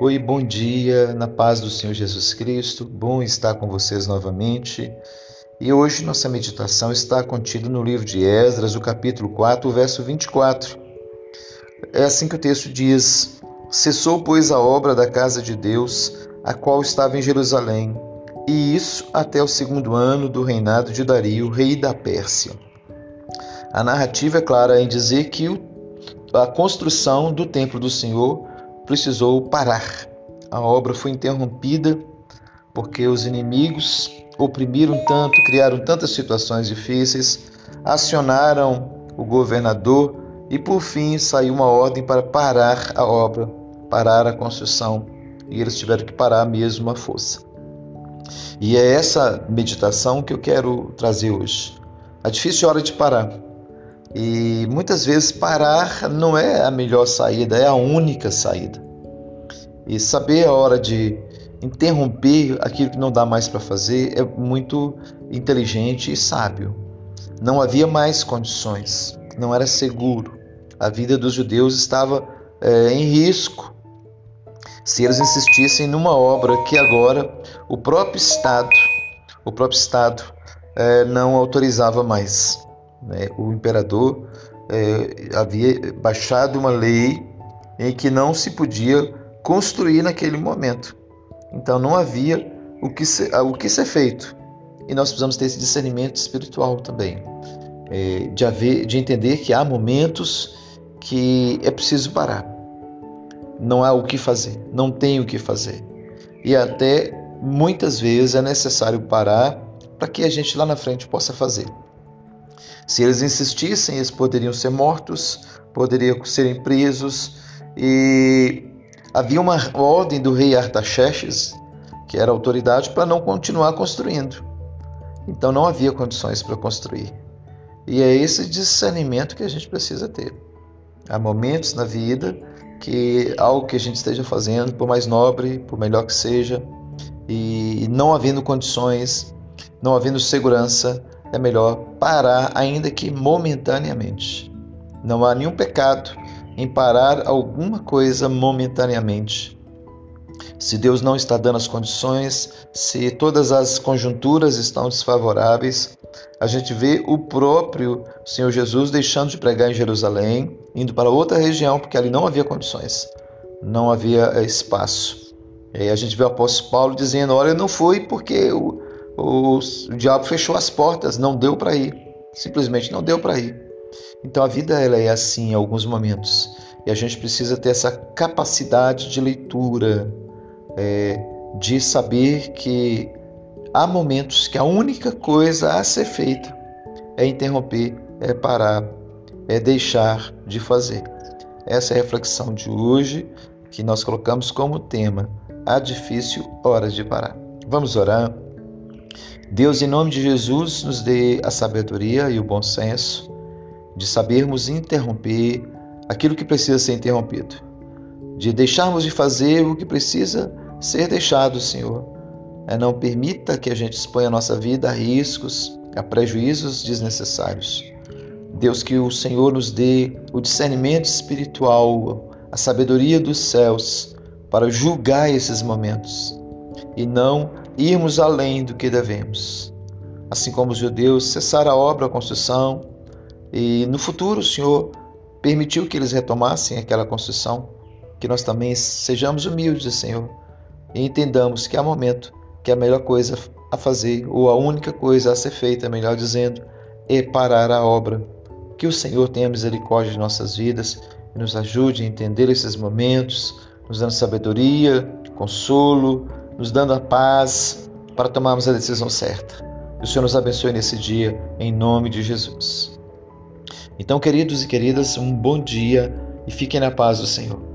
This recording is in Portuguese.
Oi, bom dia, na paz do Senhor Jesus Cristo. Bom estar com vocês novamente. E hoje nossa meditação está contida no livro de Esdras, o capítulo 4, o verso 24. É assim que o texto diz: Cessou, pois, a obra da casa de Deus, a qual estava em Jerusalém, e isso até o segundo ano do reinado de Dario, rei da Pérsia. A narrativa é clara em dizer que a construção do templo do Senhor precisou parar. A obra foi interrompida porque os inimigos oprimiram tanto, criaram tantas situações difíceis, acionaram o governador e por fim saiu uma ordem para parar a obra, parar a construção, e eles tiveram que parar mesmo a força. E é essa meditação que eu quero trazer hoje. A difícil hora de parar. E muitas vezes parar não é a melhor saída, é a única saída. E saber a hora de interromper aquilo que não dá mais para fazer é muito inteligente e sábio. Não havia mais condições, não era seguro. A vida dos judeus estava é, em risco se eles insistissem numa obra que agora o próprio Estado, o próprio Estado é, não autorizava mais. Né? O imperador é, havia baixado uma lei em que não se podia construir naquele momento. Então não havia o que ser, o que ser feito. E nós precisamos ter esse discernimento espiritual também, é, de, haver, de entender que há momentos que é preciso parar. Não há o que fazer, não tem o que fazer. E até muitas vezes é necessário parar para que a gente lá na frente possa fazer. Se eles insistissem, eles poderiam ser mortos, poderiam serem presos e havia uma ordem do rei Artaxerxes, que era autoridade, para não continuar construindo. Então não havia condições para construir. E é esse discernimento que a gente precisa ter. Há momentos na vida que algo que a gente esteja fazendo, por mais nobre, por melhor que seja, e não havendo condições, não havendo segurança, é melhor parar, ainda que momentaneamente. Não há nenhum pecado em parar alguma coisa momentaneamente. Se Deus não está dando as condições, se todas as conjunturas estão desfavoráveis, a gente vê o próprio Senhor Jesus deixando de pregar em Jerusalém, indo para outra região, porque ali não havia condições, não havia espaço. E a gente vê o apóstolo Paulo dizendo: Olha, não foi porque o, o, o diabo fechou as portas, não deu para ir. Simplesmente não deu para ir. Então a vida ela é assim em alguns momentos e a gente precisa ter essa capacidade de leitura, é, de saber que há momentos que a única coisa a ser feita é interromper, é parar, é deixar de fazer. Essa é a reflexão de hoje que nós colocamos como tema: a difícil hora de parar. Vamos orar. Deus, em nome de Jesus, nos dê a sabedoria e o bom senso de sabermos interromper aquilo que precisa ser interrompido, de deixarmos de fazer o que precisa ser deixado, Senhor. É, não permita que a gente exponha a nossa vida a riscos, a prejuízos desnecessários. Deus, que o Senhor nos dê o discernimento espiritual, a sabedoria dos céus para julgar esses momentos e não irmos além do que devemos. Assim como os judeus cessaram a obra, a construção, e no futuro o Senhor permitiu que eles retomassem aquela construção, que nós também sejamos humildes, Senhor, e entendamos que há momento que a melhor coisa a fazer, ou a única coisa a ser feita, melhor dizendo, é parar a obra. Que o Senhor tenha misericórdia de nossas vidas e nos ajude a entender esses momentos, nos dando sabedoria, consolo, nos dando a paz para tomarmos a decisão certa. Que o Senhor nos abençoe nesse dia, em nome de Jesus. Então, queridos e queridas, um bom dia e fiquem na paz do Senhor.